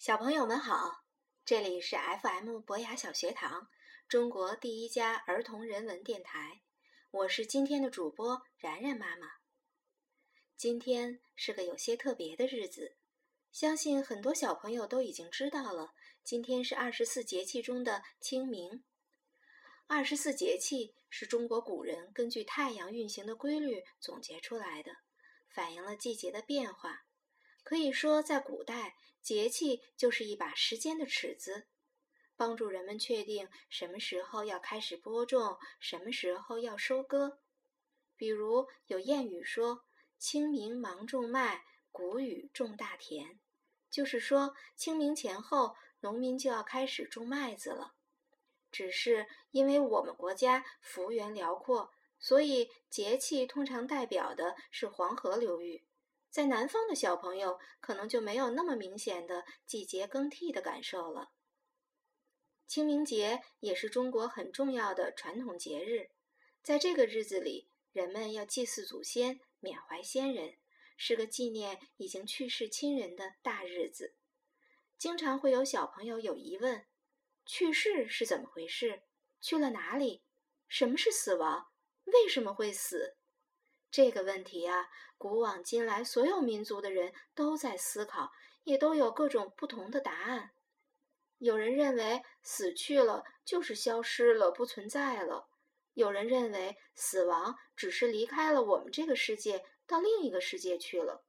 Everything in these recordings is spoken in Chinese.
小朋友们好，这里是 FM 博雅小学堂，中国第一家儿童人文电台，我是今天的主播然然妈妈。今天是个有些特别的日子，相信很多小朋友都已经知道了。今天是二十四节气中的清明。二十四节气是中国古人根据太阳运行的规律总结出来的，反映了季节的变化。可以说，在古代，节气就是一把时间的尺子，帮助人们确定什么时候要开始播种，什么时候要收割。比如有谚语说：“清明忙种麦，谷雨种大田。”就是说，清明前后，农民就要开始种麦子了。只是因为我们国家幅员辽阔，所以节气通常代表的是黄河流域。在南方的小朋友可能就没有那么明显的季节更替的感受了。清明节也是中国很重要的传统节日，在这个日子里，人们要祭祀祖先、缅怀先人，是个纪念已经去世亲人的大日子。经常会有小朋友有疑问：去世是怎么回事？去了哪里？什么是死亡？为什么会死？这个问题啊，古往今来，所有民族的人都在思考，也都有各种不同的答案。有人认为死去了就是消失了，不存在了；有人认为死亡只是离开了我们这个世界，到另一个世界去了；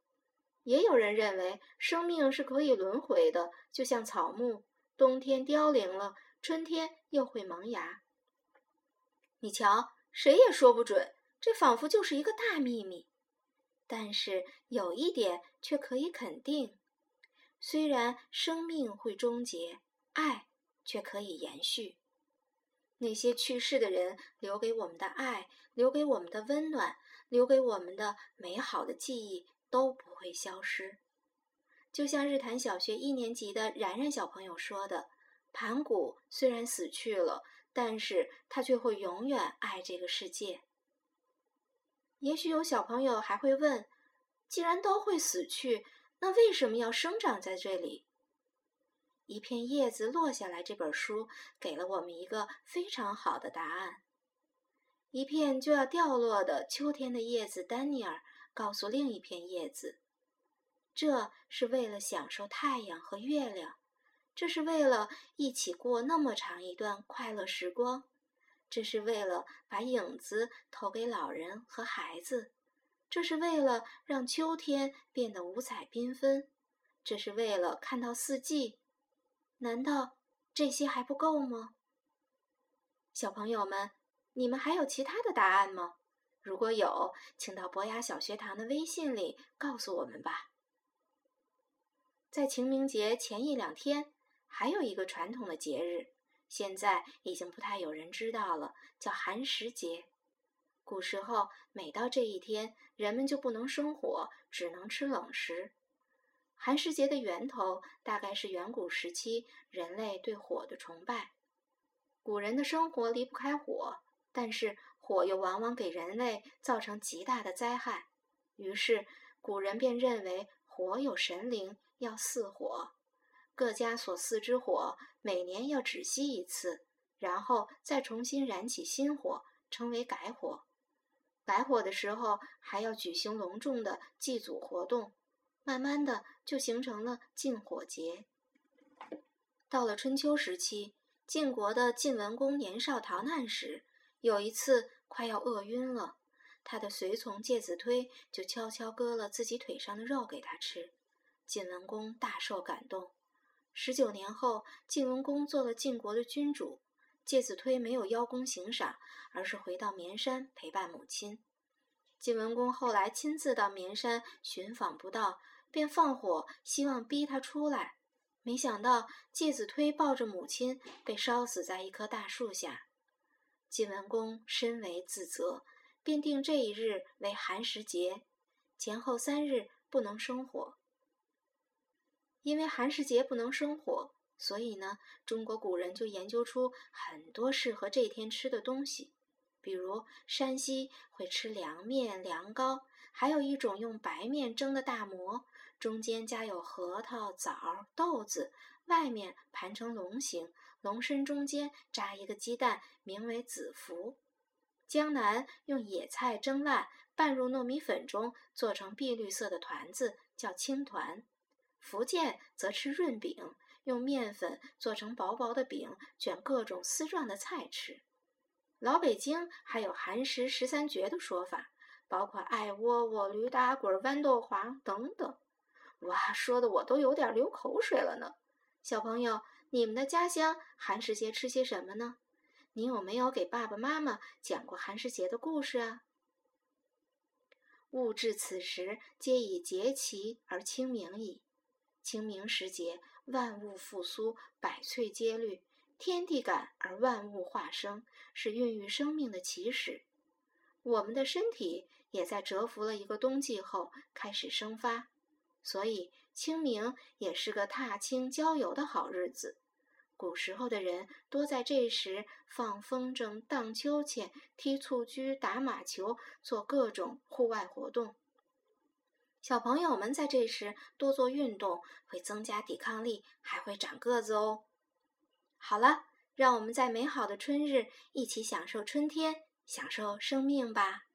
也有人认为生命是可以轮回的，就像草木，冬天凋零了，春天又会萌芽。你瞧，谁也说不准。这仿佛就是一个大秘密，但是有一点却可以肯定：虽然生命会终结，爱却可以延续。那些去世的人留给我们的爱，留给我们的温暖，留给我们的美好的记忆都不会消失。就像日坛小学一年级的然然小朋友说的：“盘古虽然死去了，但是他却会永远爱这个世界。”也许有小朋友还会问：既然都会死去，那为什么要生长在这里？一片叶子落下来，这本书给了我们一个非常好的答案。一片就要掉落的秋天的叶子，丹尼尔告诉另一片叶子：这是为了享受太阳和月亮，这是为了一起过那么长一段快乐时光。这是为了把影子投给老人和孩子，这是为了让秋天变得五彩缤纷，这是为了看到四季。难道这些还不够吗？小朋友们，你们还有其他的答案吗？如果有，请到博雅小学堂的微信里告诉我们吧。在清明节前一两天，还有一个传统的节日。现在已经不太有人知道了，叫寒食节。古时候，每到这一天，人们就不能生火，只能吃冷食。寒食节的源头大概是远古时期人类对火的崇拜。古人的生活离不开火，但是火又往往给人类造成极大的灾害，于是古人便认为火有神灵，要祀火。各家所祀之火，每年要止息一次，然后再重新燃起新火，称为改火。改火的时候还要举行隆重的祭祖活动，慢慢的就形成了禁火节。到了春秋时期，晋国的晋文公年少逃难时，有一次快要饿晕了，他的随从介子推就悄悄割了自己腿上的肉给他吃，晋文公大受感动。十九年后，晋文公做了晋国的君主，介子推没有邀功行赏，而是回到绵山陪伴母亲。晋文公后来亲自到绵山寻访不到，便放火希望逼他出来，没想到介子推抱着母亲被烧死在一棵大树下。晋文公深为自责，便定这一日为寒食节，前后三日不能生火。因为寒食节不能生火，所以呢，中国古人就研究出很多适合这天吃的东西。比如山西会吃凉面、凉糕，还有一种用白面蒸的大馍，中间夹有核桃、枣、豆子，外面盘成龙形，龙身中间扎一个鸡蛋，名为子福。江南用野菜蒸烂，拌入糯米粉中，做成碧绿色的团子，叫青团。福建则吃润饼，用面粉做成薄薄的饼，卷各种丝状的菜吃。老北京还有寒食十三绝的说法，包括艾窝窝、驴打滚、豌豆黄等等。哇，说的我都有点流口水了呢。小朋友，你们的家乡寒食节吃些什么呢？你有没有给爸爸妈妈讲过寒食节的故事啊？物至此时，皆已节齐而清明矣。清明时节，万物复苏，百翠皆绿。天地感而万物化生，是孕育生命的起始。我们的身体也在蛰伏了一个冬季后开始生发，所以清明也是个踏青郊游的好日子。古时候的人多在这时放风筝、荡秋千、踢蹴鞠、打马球，做各种户外活动。小朋友们在这时多做运动，会增加抵抗力，还会长个子哦。好了，让我们在美好的春日一起享受春天，享受生命吧。